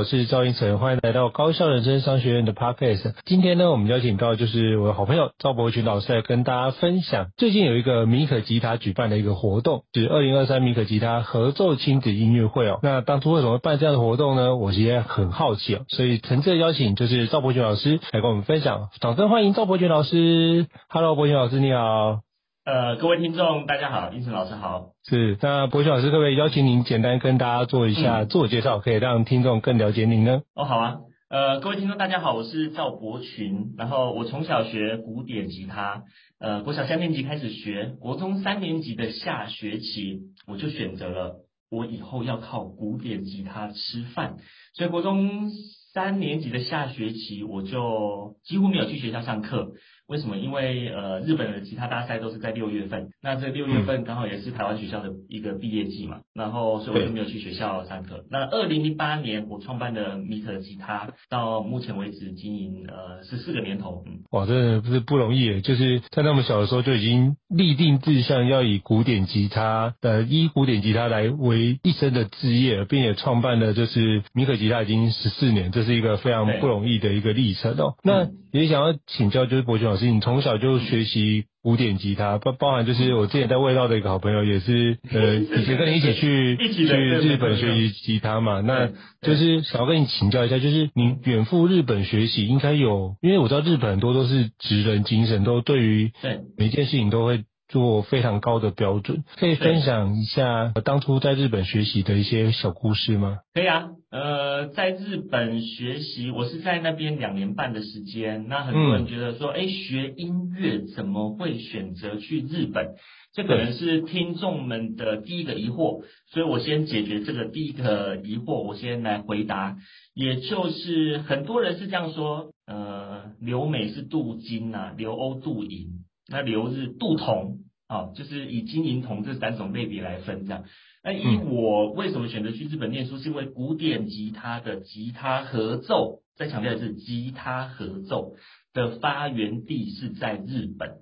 我是赵英成，欢迎来到高效人生商学院的 Podcast。今天呢，我们邀请到就是我的好朋友赵伯群老师来跟大家分享，最近有一个米可吉他举办的一个活动，是二零二三米可吉他合奏亲子音乐会哦。那当初为什么会办这样的活动呢？我其实很好奇哦，所以诚挚邀请就是赵伯群老师来跟我们分享，掌声欢迎赵伯群老师。Hello，伯群老师你好。呃，各位听众，大家好，胤丞老师好。是，那博群老师可不可以邀请您简单跟大家做一下自我介绍，嗯、可以让听众更了解您呢？哦，好啊。呃，各位听众，大家好，我是赵博群。然后我从小学古典吉他，呃，国小三年级开始学，国中三年级的下学期，我就选择了我以后要靠古典吉他吃饭，所以国中三年级的下学期，我就几乎没有去学校上课。为什么？因为呃，日本的吉他大赛都是在六月份，那这六月份刚好也是台湾学校的一个毕业季嘛，嗯、然后所以我就没有去学校上课。那二零零八年我创办的米可吉他，到目前为止经营呃十四个年头。嗯，哇，真的不是不容易诶，就是在那么小的时候就已经立定志向，要以古典吉他呃以古典吉他来为一生的志业，并且创办了就是米可吉他已经十四年，这是一个非常不容易的一个历程哦。对那也想要请教就是伯群老师。你从小就学习古典吉他，包包含就是我之前在味道的一个好朋友，也是呃 以前跟你一起去去日本学习吉他嘛，那就是想要跟你请教一下，就是你远赴日本学习，应该有，因为我知道日本很多都是职人精神，都对于每一件事情都会。做非常高的标准，可以分享一下当初在日本学习的一些小故事吗？可以啊，呃，在日本学习，我是在那边两年半的时间。那很多人觉得说，哎、嗯，学音乐怎么会选择去日本？这可能是听众们的第一个疑惑，所以我先解决这个第一个疑惑，我先来回答。也就是很多人是这样说，呃，留美是镀金呐，留欧镀银。那留日镀铜，啊，就是以金银铜这三种类别来分这样。那以我为什么选择去日本念书，是因为古典吉他的吉他合奏，再强调的是吉他合奏的发源地是在日本，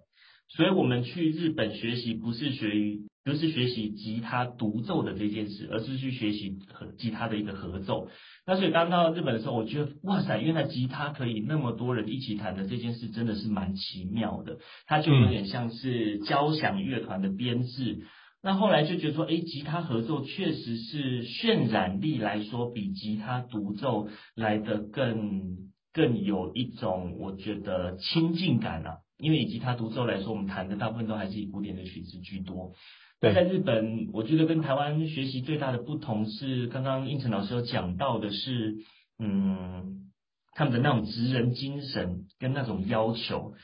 所以我们去日本学习不是学于，不是学习吉他独奏的这件事，而是去学习和吉他的一个合奏。那所以刚到日本的时候，我觉得哇塞，原来吉他可以那么多人一起弹的这件事真的是蛮奇妙的。它就有点像是交响乐团的编制。那后来就觉得说，诶，吉他合奏确实是渲染力来说比吉他独奏来的更更有一种我觉得亲近感啊。因为以吉他独奏来说，我们弹的大部分都还是以古典的曲子居多。对在日本，我觉得跟台湾学习最大的不同是，刚刚应成老师有讲到的是，嗯，他们的那种职人精神跟那种要求。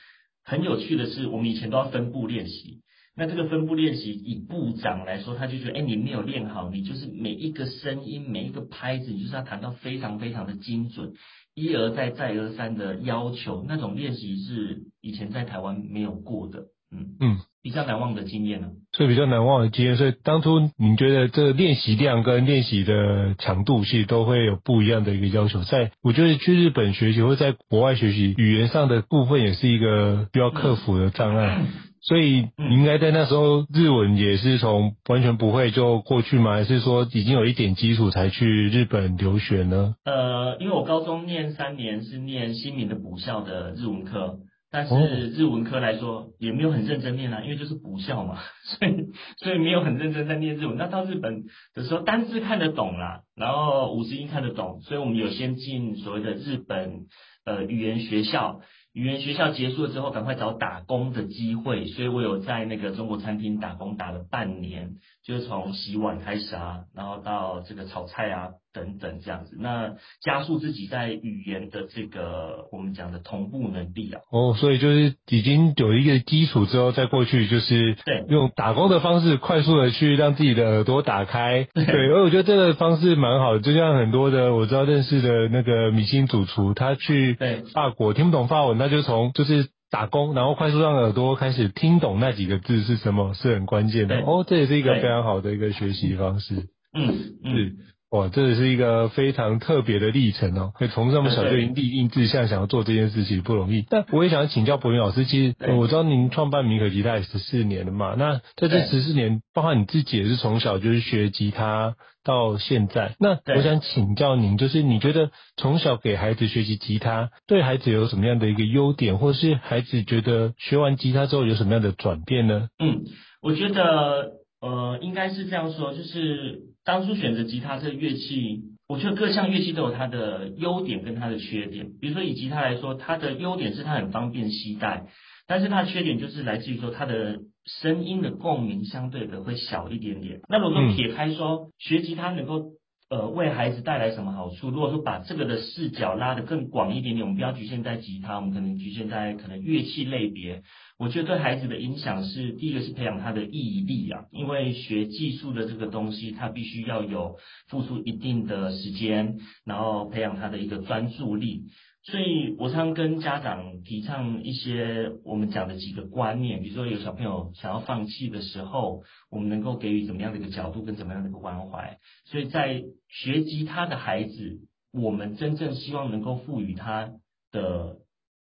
很有趣的是，我们以前都要分部练习。那这个分部练习，以部长来说，他就觉得，哎，你没有练好，你就是每一个声音、每一个拍子，你就是要弹到非常非常的精准，一而再、再而三的要求。那种练习是以前在台湾没有过的，嗯嗯。比较难忘的经验呢，所以比较难忘的经验，所以当初你觉得这个练习量跟练习的强度，其实都会有不一样的一个要求。在我觉得去日本学习或在国外学习，语言上的部分也是一个需要克服的障碍。嗯、所以你应该在那时候日文也是从完全不会就过去吗？还是说已经有一点基础才去日本留学呢？呃，因为我高中念三年是念新民的补校的日文科。但是日文科来说也没有很认真念啊，因为就是补校嘛，所以所以没有很认真在念日文。那到日本的时候，单字看得懂啦，然后五十音看得懂，所以我们有先进所谓的日本呃语言学校。语言学校结束了之后，赶快找打工的机会，所以我有在那个中国餐厅打工，打了半年，就是从洗碗开始啊，然后到这个炒菜啊等等这样子，那加速自己在语言的这个我们讲的同步能力啊。哦，所以就是已经有一个基础之后，再过去就是对用打工的方式快速的去让自己的耳朵打开。对，对，而我觉得这个方式蛮好的，就像很多的我知道认识的那个米其林主厨，他去法国听不懂法文，他就从就是。打工，然后快速让耳朵开始听懂那几个字是什么，是很关键的。哦，这也是一个非常好的一个学习方式。嗯，是，哇，这也是一个非常特别的历程哦。可以从这么小就已经立定志向，想要做这件事情不容易。但我也想请教柏云老师，其实我知道您创办米可吉他也十四年了嘛，那在这十四年，包括你自己也是从小就是学吉他。到现在，那我想请教您，就是你觉得从小给孩子学习吉他，对孩子有什么样的一个优点，或是孩子觉得学完吉他之后有什么样的转变呢？嗯，我觉得呃应该是这样说，就是当初选择吉他这个乐器，我觉得各项乐器都有它的优点跟它的缺点。比如说以吉他来说，它的优点是它很方便携带。但是它的缺点就是来自于说它的声音的共鸣相对的会小一点点。那如果撇开说学吉他能够呃为孩子带来什么好处，如果说把这个的视角拉得更广一点点，我们不要局限在吉他，我们可能局限在可能乐器类别。我觉得对孩子的影响是第一个是培养他的毅力啊，因为学技术的这个东西，他必须要有付出一定的时间，然后培养他的一个专注力。所以我常跟家长提倡一些我们讲的几个观念，比如说有小朋友想要放弃的时候，我们能够给予怎么样的一个角度跟怎么样的一个关怀。所以在学吉他的孩子，我们真正希望能够赋予他的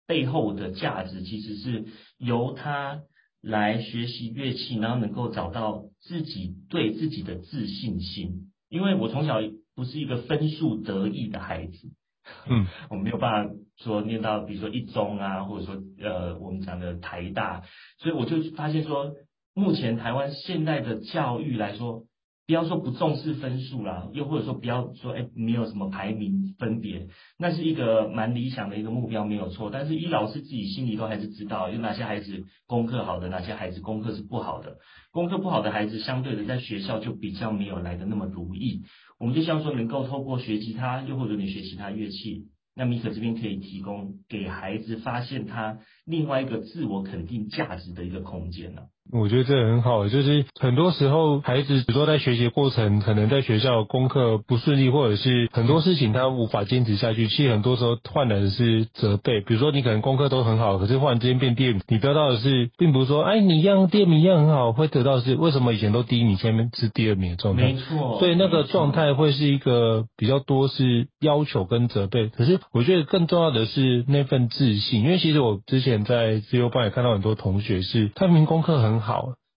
背后的价值，其实是由他来学习乐器，然后能够找到自己对自己的自信心。因为我从小不是一个分数得意的孩子。嗯，我没有办法说念到，比如说一中啊，或者说呃，我们讲的台大，所以我就发现说，目前台湾现代的教育来说，不要说不重视分数啦，又或者说不要说哎，没有什么排名分别，那是一个蛮理想的一个目标，没有错。但是，以老师自己心里都还是知道，有哪些孩子功课好的，哪些孩子功课是不好的。功课不好的孩子，相对的在学校就比较没有来得那么如意。我们就希望说，能够透过学吉他，又或者你学其他乐器，那米可这边可以提供给孩子发现他另外一个自我肯定价值的一个空间呢、我觉得这很好，就是很多时候孩子，比如说在学习过程，可能在学校功课不顺利，或者是很多事情他无法坚持下去。其实很多时候换来的是责备。比如说你可能功课都很好，可是忽然之间变第二名，你得到的是，并不是说，哎，你一样第二名一样很好，会得到的是为什么以前都第一名，前面是第二名的状态？没错。所以那个状态会是一个比较多是要求跟责备。可是我觉得更重要的是那份自信，因为其实我之前在自由班也看到很多同学是，他明明功课很好。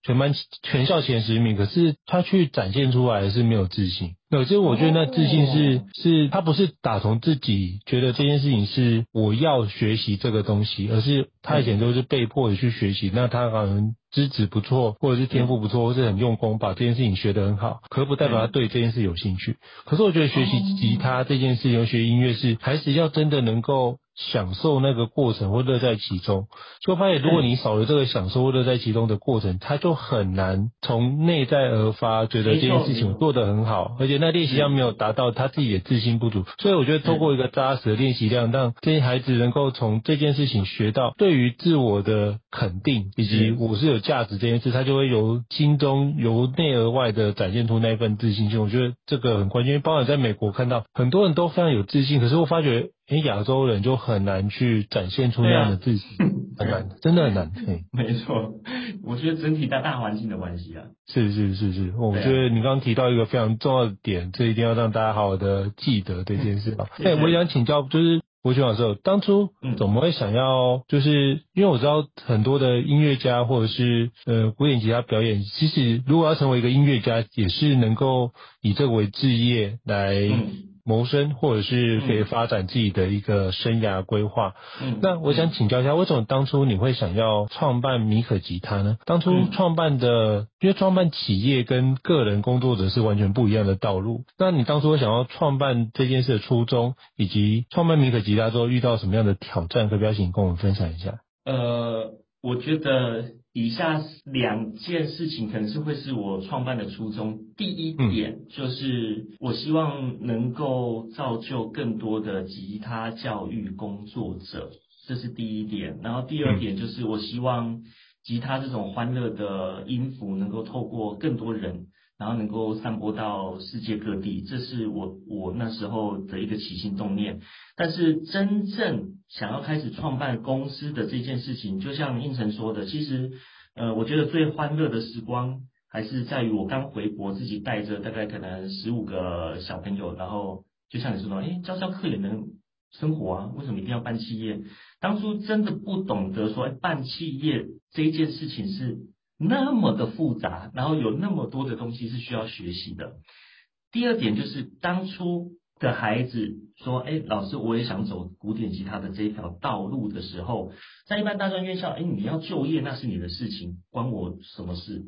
全班全校前十名，可是他去展现出来是没有自信。那其实我觉得那自信是是，他不是打从自己觉得这件事情是我要学习这个东西，而是他以前都是被迫的去学习。那他可能资质不错，或者是天赋不错，或是很用功，把这件事情学得很好，可不代表他对这件事有兴趣。可是我觉得学习吉他这件事情，学音乐是还是要真的能够。享受那个过程或乐在其中，就发现如果你少了这个享受或乐在其中的过程，他就很难从内在而发，觉得这件事情做得很好，而且那练习量没有达到他自己也自信不足。所以我觉得透过一个扎实的练习量，让这些孩子能够从这件事情学到对于自我的肯定，以及我是有价值这件事，他就会由心中由内而外的展现出那一份自信心。我觉得这个很关键，因为包括在美国看到很多人都非常有自信，可是我发觉。诶，亚洲人就很难去展现出那样的自己，啊、很难，真的很难。对，没错，我觉得整体在大环境的关系啊。是是是是，我觉得你刚刚提到一个非常重要的点，这一定要让大家好好的记得这件事吧。哎，我也想请教，就是柏霖老师，当初怎么会想要，就是因为我知道很多的音乐家或者是呃古典吉他表演，其实如果要成为一个音乐家，也是能够以这个为职业来。嗯谋生，或者是可以发展自己的一个生涯规划。嗯，那我想请教一下，为什么当初你会想要创办米可吉他呢？当初创办的，因为创办企业跟个人工作者是完全不一样的道路。那你当初想要创办这件事的初衷，以及创办米可吉他之后遇到什么样的挑战，可不可以请跟我们分享一下？呃。我觉得以下两件事情可能是会是我创办的初衷。第一点就是我希望能够造就更多的吉他教育工作者，这是第一点。然后第二点就是我希望吉他这种欢乐的音符能够透过更多人，然后能够散播到世界各地。这是我我那时候的一个起心动念。但是真正想要开始创办公司的这件事情，就像胤丞说的，其实，呃，我觉得最欢乐的时光还是在于我刚回国，自己带着大概可能十五个小朋友，然后就像你说的，诶，教教课也能生活啊，为什么一定要办企业？当初真的不懂得说，办企业这一件事情是那么的复杂，然后有那么多的东西是需要学习的。第二点就是当初。的孩子说：“哎，老师，我也想走古典吉他的这一条道路的时候，在一般大专院校，哎，你要就业那是你的事情，关我什么事，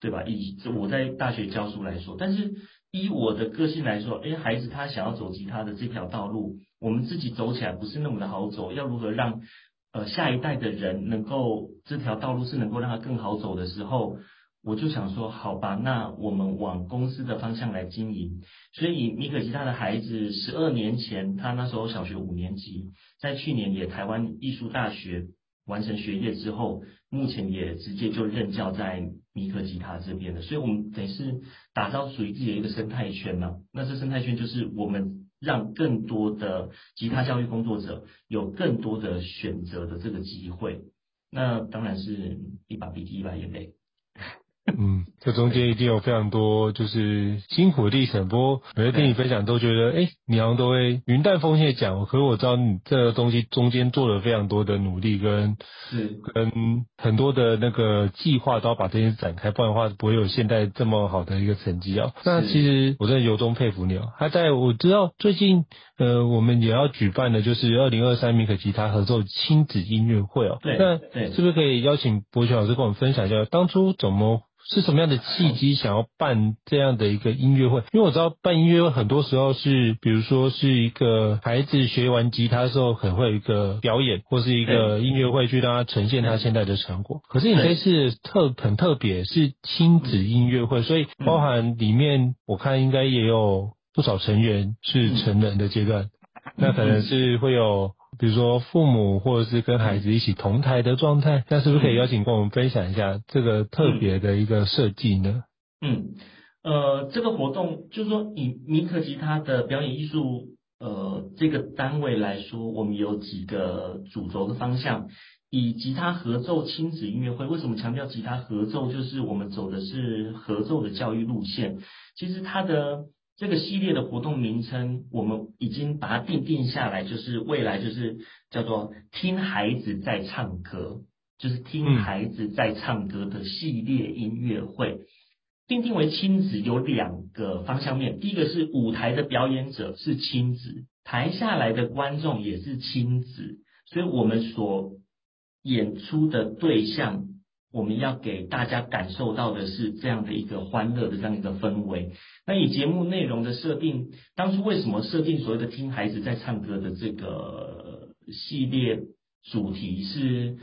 对吧？以我在大学教书来说，但是以我的个性来说，哎，孩子他想要走吉他的这条道路，我们自己走起来不是那么的好走，要如何让呃下一代的人能够这条道路是能够让他更好走的时候？”我就想说，好吧，那我们往公司的方向来经营。所以米可吉他的孩子十二年前，他那时候小学五年级，在去年也台湾艺术大学完成学业之后，目前也直接就任教在米可吉他这边了。所以我们等于是打造属于自己的一个生态圈嘛。那这生态圈就是我们让更多的吉他教育工作者有更多的选择的这个机会。那当然是一把鼻涕一把眼泪。嗯，这中间一定有非常多就是辛苦的历程。不过每次听你分享，都觉得哎，你好像都会云淡风轻讲。可是我知道你这个东西中间做了非常多的努力，跟是跟很多的那个计划，都要把这些展开，不然的话不会有现在这么好的一个成绩哦。那其实我真的由衷佩服你哦。他在我知道最近呃，我们也要举办的就是二零二三米可吉他合奏亲子音乐会哦。对，那，是不是可以邀请博学老师跟我们分享一下当初怎么？是什么样的契机想要办这样的一个音乐会？因为我知道办音乐会很多时候是，比如说是一个孩子学完吉他的时候，可能会有一个表演，或是一个音乐会去让他呈现他现在的成果。可是你这次特很特别，是亲子音乐会，所以包含里面我看应该也有不少成员是成人的阶段，那可能是会有。比如说父母或者是跟孩子一起同台的状态，那是不是可以邀请跟我们分享一下这个特别的一个设计呢？嗯，呃，这个活动就是说以米可吉他的表演艺术呃这个单位来说，我们有几个主轴的方向。以吉他合奏亲子音乐会，为什么强调吉他合奏？就是我们走的是合奏的教育路线。其实它的。这个系列的活动名称，我们已经把它定定下来，就是未来就是叫做听孩子在唱歌，就是听孩子在唱歌的系列音乐会。定定为亲子有两个方向面，第一个是舞台的表演者是亲子，台下来的观众也是亲子，所以我们所演出的对象。我们要给大家感受到的是这样的一个欢乐的这样一个氛围。那以节目内容的设定，当初为什么设定所谓的听孩子在唱歌的这个系列主题是？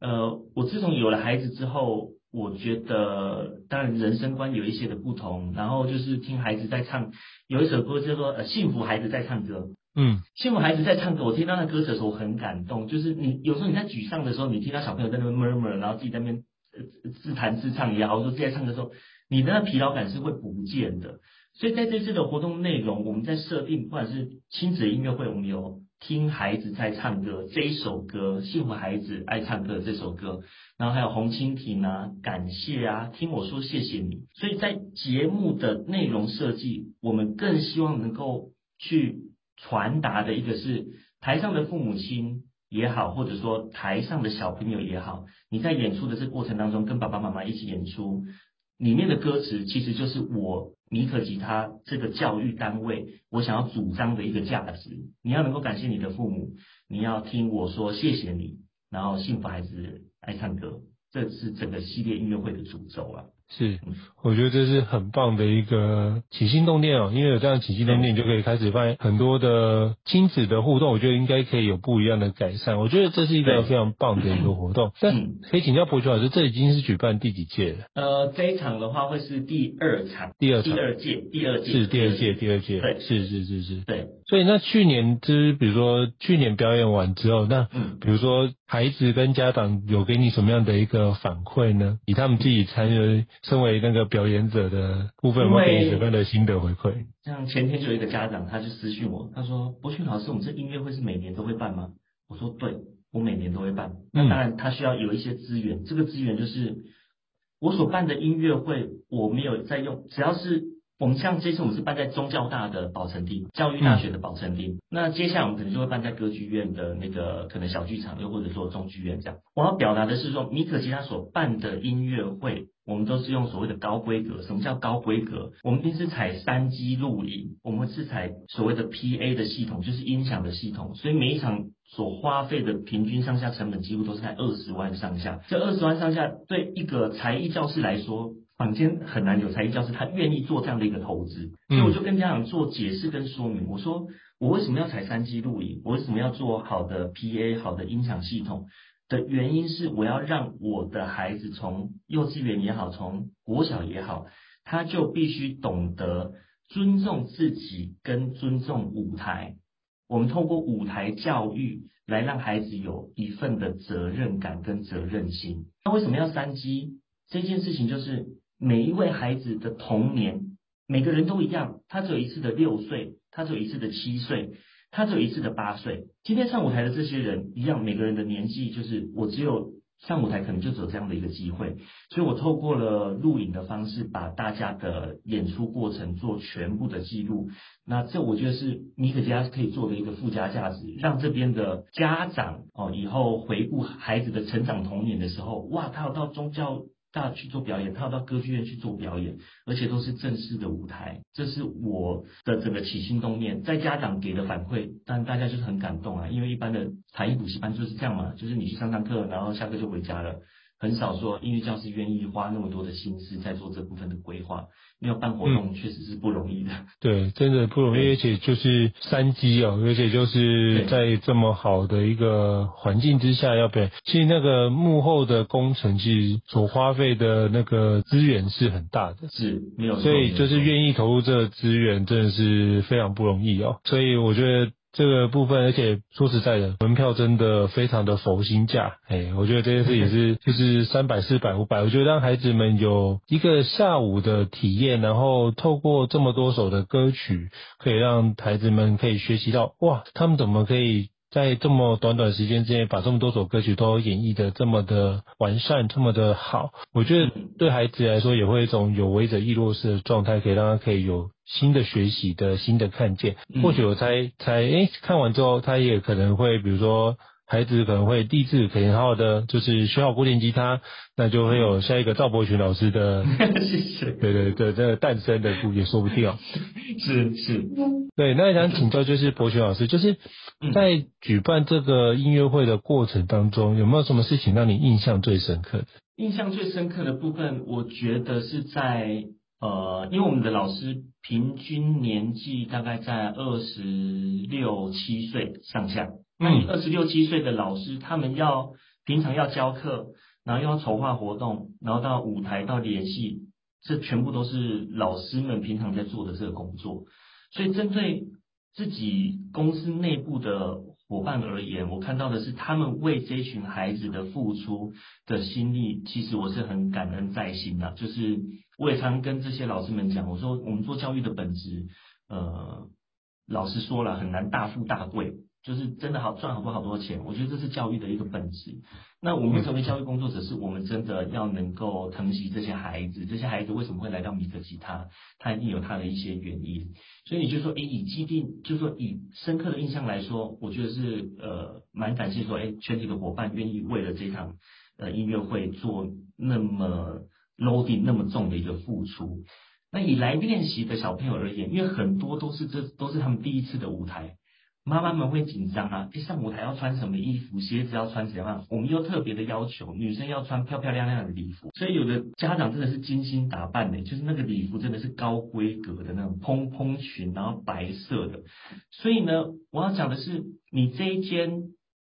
呃，我自从有了孩子之后，我觉得当然人生观有一些的不同。然后就是听孩子在唱，有一首歌叫做《呃幸福孩子在唱歌》。嗯，幸福孩子在唱歌，我听到那歌词的时候我很感动。就是你有时候你在沮丧的时候，你听到小朋友在那边 murmur，然后自己在那边。自弹自唱也好，或者说在唱歌的时候，你的那疲劳感是会不见的。所以在这次的活动内容，我们在设定，不管是亲子音乐会，我们有听孩子在唱歌这一首歌，幸福孩子爱唱歌这首歌，然后还有红蜻蜓啊，感谢啊，听我说谢谢你。所以在节目的内容设计，我们更希望能够去传达的一个是台上的父母亲。也好，或者说台上的小朋友也好，你在演出的这过程当中，跟爸爸妈妈一起演出，里面的歌词其实就是我米可吉他这个教育单位，我想要主张的一个价值。你要能够感谢你的父母，你要听我说谢谢你，然后幸福孩子爱唱歌，这是整个系列音乐会的主轴啊。是，我觉得这是很棒的一个起心动念哦，因为有这样起心动念，就可以开始发现很多的亲子的互动，我觉得应该可以有不一样的改善。我觉得这是一个非常棒的一个活动。但可以请教柏群老师，这已经是举办第几届了？呃，这一场的话会是第二场，第二场，第二届，第二届是第二届，第二届，对，是是是是，对。所以那去年就是比如说去年表演完之后，那嗯，比如说孩子跟家长有给你什么样的一个反馈呢？以他们自己参与，身为那个表演者的部分，有没有给你什么样的心得回馈？像前天就有一个家长，他就私讯我，他说：“柏群老师，我们这音乐会是每年都会办吗？”我说：“对，我每年都会办。那当然，他需要有一些资源，这个资源就是我所办的音乐会，我没有在用，只要是。”我们像这次我们是办在中教大的宝成地，教育大学的宝成町。嗯、那接下来我们可能就会办在歌剧院的那个可能小剧场，又或者说中剧院这样。我要表达的是说，米可吉他所办的音乐会，我们都是用所谓的高规格。什么叫高规格？我们平时采三机录影，我们是采所谓的 PA 的系统，就是音响的系统。所以每一场所花费的平均上下成本几乎都是在二十万上下。这二十万上下对一个才艺教室来说。坊间很难有才艺教师，他愿意做这样的一个投资，所以我就跟家长做解释跟说明。我说我为什么要采三机录影，我为什么要做好的 PA、好的音响系统的原因是，我要让我的孩子从幼稚园也好，从国小也好，他就必须懂得尊重自己跟尊重舞台。我们透过舞台教育来让孩子有一份的责任感跟责任心。那为什么要三基？这件事情就是。每一位孩子的童年，每个人都一样，他只有一次的六岁，他只有一次的七岁，他只有一次的八岁。今天上舞台的这些人一样，每个人的年纪就是我只有上舞台，可能就只有这样的一个机会。所以我透过了录影的方式，把大家的演出过程做全部的记录。那这我觉得是米可吉他可以做的一个附加价值，让这边的家长哦，以后回顾孩子的成长童年的时候，哇，他有到宗教。大去做表演，他要到歌剧院去做表演，而且都是正式的舞台，这是我的整个起心动念。在家长给的反馈，但大家就是很感动啊，因为一般的才艺补习班就是这样嘛，就是你去上上课，然后下课就回家了。很少说音乐教师愿意花那么多的心思在做这部分的规划，因为办活动确实是不容易的。嗯、对，真的不容易，而且就是三机哦，而且就是在这么好的一个环境之下要被，其实那个幕后的工程其实所花费的那个资源是很大的，是没有，所以就是愿意投入这个资源真的是非常不容易哦，所以我觉得。这个部分，而且说实在的，门票真的非常的佛心价，哎，我觉得这件事也是，就是三百、四百、五百，我觉得让孩子们有一个下午的体验，然后透过这么多首的歌曲，可以让孩子们可以学习到，哇，他们怎么可以。在这么短短时间之内，把这么多首歌曲都演绎的这么的完善，这么的好，我觉得对孩子来说也会一种有为者亦若是的状态，可以让他可以有新的学习的新的看见。或许我猜猜，诶，看完之后，他也可能会，比如说。孩子可能会立志，可以好好的就是学好古典吉他，那就会有下一个赵柏群老师的，谢谢，对对对，这个诞生的故也说不定哦。是是，对，那想请教就是柏群老师，就是在举办这个音乐会的过程当中，有没有什么事情让你印象最深刻的？印象最深刻的部分，我觉得是在呃，因为我们的老师平均年纪大概在二十六七岁上下。那你二十六七岁的老师，他们要平常要教课，然后又要筹划活动，然后到舞台到联系，这全部都是老师们平常在做的这个工作。所以针对自己公司内部的伙伴而言，我看到的是他们为这群孩子的付出的心力，其实我是很感恩在心的。就是我也常跟这些老师们讲，我说我们做教育的本质，呃，老实说了，很难大富大贵。就是真的好赚好多好多钱，我觉得这是教育的一个本质。那我们成为教育工作者，是我们真的要能够疼惜这些孩子。这些孩子为什么会来到米可吉他？他一定有他的一些原因。所以你就说，诶，以既定，就说以深刻的印象来说，我觉得是呃蛮感谢说，诶，全体的伙伴愿意为了这场呃音乐会做那么 loading 那么重的一个付出。那以来练习的小朋友而言，因为很多都是这都是他们第一次的舞台。妈妈们会紧张啊，一，上舞台要穿什么衣服，鞋子要穿怎样？我们又特别的要求女生要穿漂漂亮亮的礼服，所以有的家长真的是精心打扮的，就是那个礼服真的是高规格的那种蓬蓬裙，然后白色的。所以呢，我要讲的是，你这一间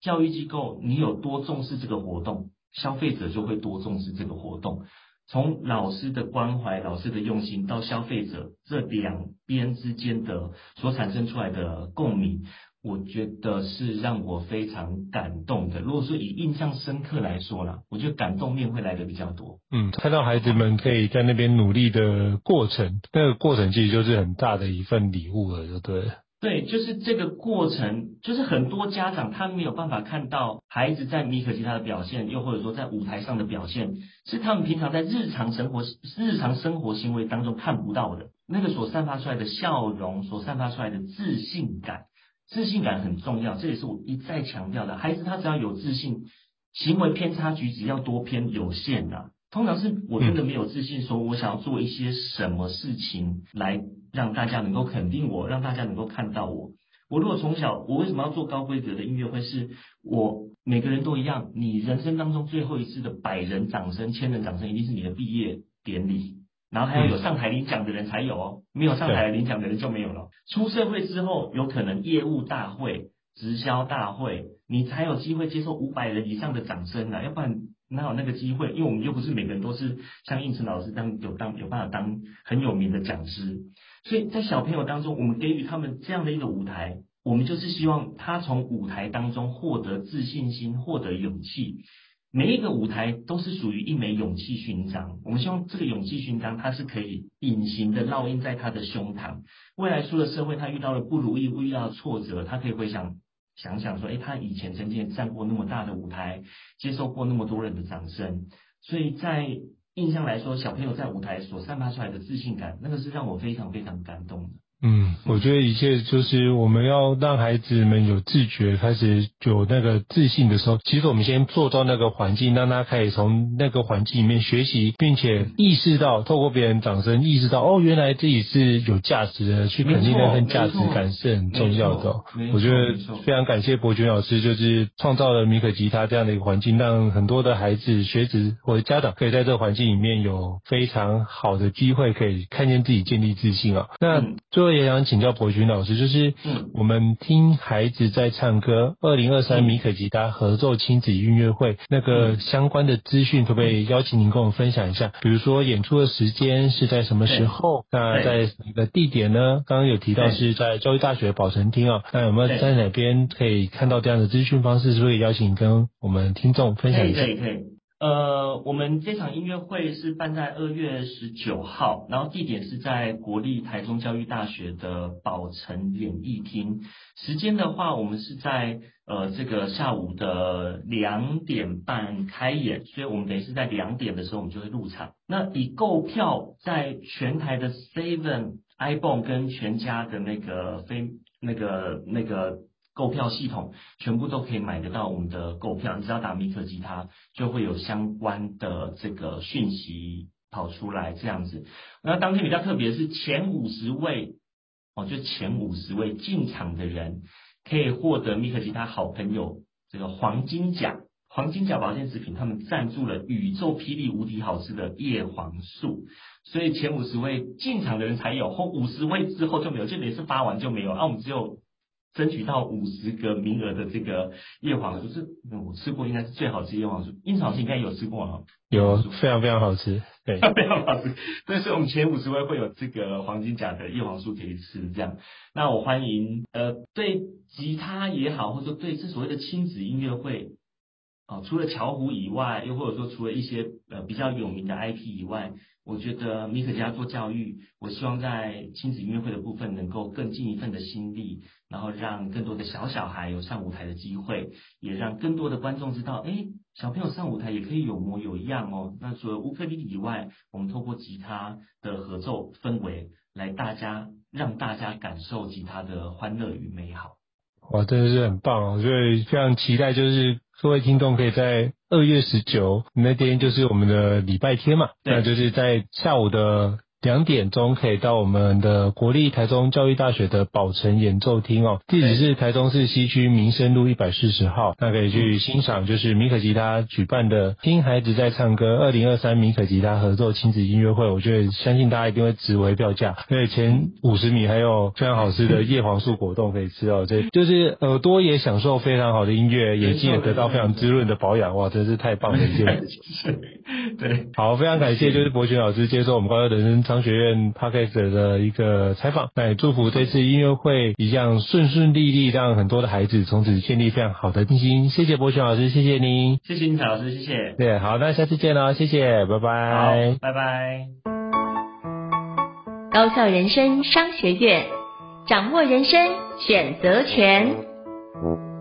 教育机构，你有多重视这个活动，消费者就会多重视这个活动。从老师的关怀、老师的用心到消费者这两边之间的所产生出来的共鸣，我觉得是让我非常感动的。如果说以印象深刻来说啦，我觉得感动面会来的比较多。嗯，看到孩子们可以在那边努力的过程，那个过程其实就是很大的一份礼物了，就对了。对，就是这个过程，就是很多家长他没有办法看到孩子在米可吉他的表现，又或者说在舞台上的表现，是他们平常在日常生活、日常生活行为当中看不到的。那个所散发出来的笑容，所散发出来的自信感，自信感很重要，这也是我一再强调的。孩子他只要有自信，行为偏差举止要多偏有限的。通常是我真的没有自信，说我想要做一些什么事情来。让大家能够肯定我，让大家能够看到我。我如果从小，我为什么要做高规格的音乐会？是我每个人都一样。你人生当中最后一次的百人掌声、千人掌声，一定是你的毕业典礼。然后还要有上台领奖的人才有哦，没有上台领奖的人就没有了。出社会之后，有可能业务大会、直销大会，你才有机会接受五百人以上的掌声啊，要不然。哪有那个机会？因为我们又不是每个人都是像应成老师这样有当有办法当很有名的讲师，所以在小朋友当中，我们给予他们这样的一个舞台，我们就是希望他从舞台当中获得自信心，获得勇气。每一个舞台都是属于一枚勇气勋章，我们希望这个勇气勋章它是可以隐形的烙印在他的胸膛，未来出了社会，他遇到了不如意，遇到挫折，他可以回想。想想说，诶，他以前曾经站过那么大的舞台，接受过那么多人的掌声，所以在印象来说，小朋友在舞台所散发出来的自信感，那个是让我非常非常感动的。觉得一切就是我们要让孩子们有自觉，开始有那个自信的时候，其实我们先做到那个环境，让他可以从那个环境里面学习，并且意识到透过别人掌声，意识到哦，原来自己是有价值的，去肯定那份价值感是很重要的。我觉得非常感谢伯爵老师，就是创造了米可吉他这样的一个环境，让很多的孩子、学子或者家长可以在这个环境里面有非常好的机会，可以看见自己建立自信啊。那最后。也想请教柏銓老师，就是我们听孩子在唱歌，二零二三米可吉他合奏亲子音乐会那个相关的资讯，可不可以邀请您跟我们分享一下？比如说演出的时间是在什么时候？那在哪个地点呢？刚刚有提到是在教育大学宝成厅啊，那有没有在哪边可以看到这样的资讯方式？是不是可以邀请你跟我们听众分享一下？呃，我们这场音乐会是办在二月十九号，然后地点是在国立台中教育大学的宝成演艺厅。时间的话，我们是在呃这个下午的两点半开演，所以我们等于是在两点的时候我们就会入场。那以购票在全台的 Seven、ibon 跟全家的那个非那个那个。购票系统全部都可以买得到我们的购票，你只要打米克吉他，就会有相关的这个讯息跑出来这样子。那当天比较特别是前五十位哦，就前五十位进场的人可以获得米克吉他好朋友这个黄金甲，黄金甲保健食品他们赞助了宇宙霹雳无敌好吃的叶黄素，所以前五十位进场的人才有，后五十位之后就没有，就每次发完就没有，啊，我们只有。争取到五十个名额的这个叶黄素，是我吃过应该是最好吃叶黄素。应老师应该有吃过哈？有，非常非常好吃，对，非常好吃。对，所以我们前五十位会有这个黄金甲的叶黄素可以吃，这样。那我欢迎呃，对吉他也好，或者说对这所谓的亲子音乐会。哦，除了巧虎以外，又或者说除了一些呃比较有名的 IP 以外，我觉得米可家做教育，我希望在亲子音乐会的部分能够更尽一份的心力，然后让更多的小小孩有上舞台的机会，也让更多的观众知道，哎，小朋友上舞台也可以有模有样哦。那除了乌克丽丽以外，我们透过吉他的合奏氛围，来大家让大家感受吉他的欢乐与美好。哇，真的是很棒哦！所以非常期待，就是各位听众可以在二月十九那天，就是我们的礼拜天嘛，那就是在下午的两点钟可以到我们的国立台中教育大学的宝城演奏厅哦，地址是台中市西区民生路一百四十号，那可以去欣赏就是米可吉他举办的听孩子在唱歌二零二三米可吉他合作亲子音乐会，我觉得相信大家一定会值回票价，因为前五十米还有非常好吃的叶黄素果冻可以吃哦，这就是耳朵也享受非常好的音乐，眼睛也得到非常滋润的保养，哇，真是太棒了一件事情。对，好，非常感谢就是博群老师接受我们高校人生商学院 Podcast 的一个采访，那也祝福这次音乐会一样顺顺利利，让很多的孩子从此建立非常好的信心。谢谢柏全老师，谢谢您，谢谢英才老师，谢谢。对，好，那下次见了，谢谢，拜拜。好，拜拜。高校人生商学院，掌握人生选择权。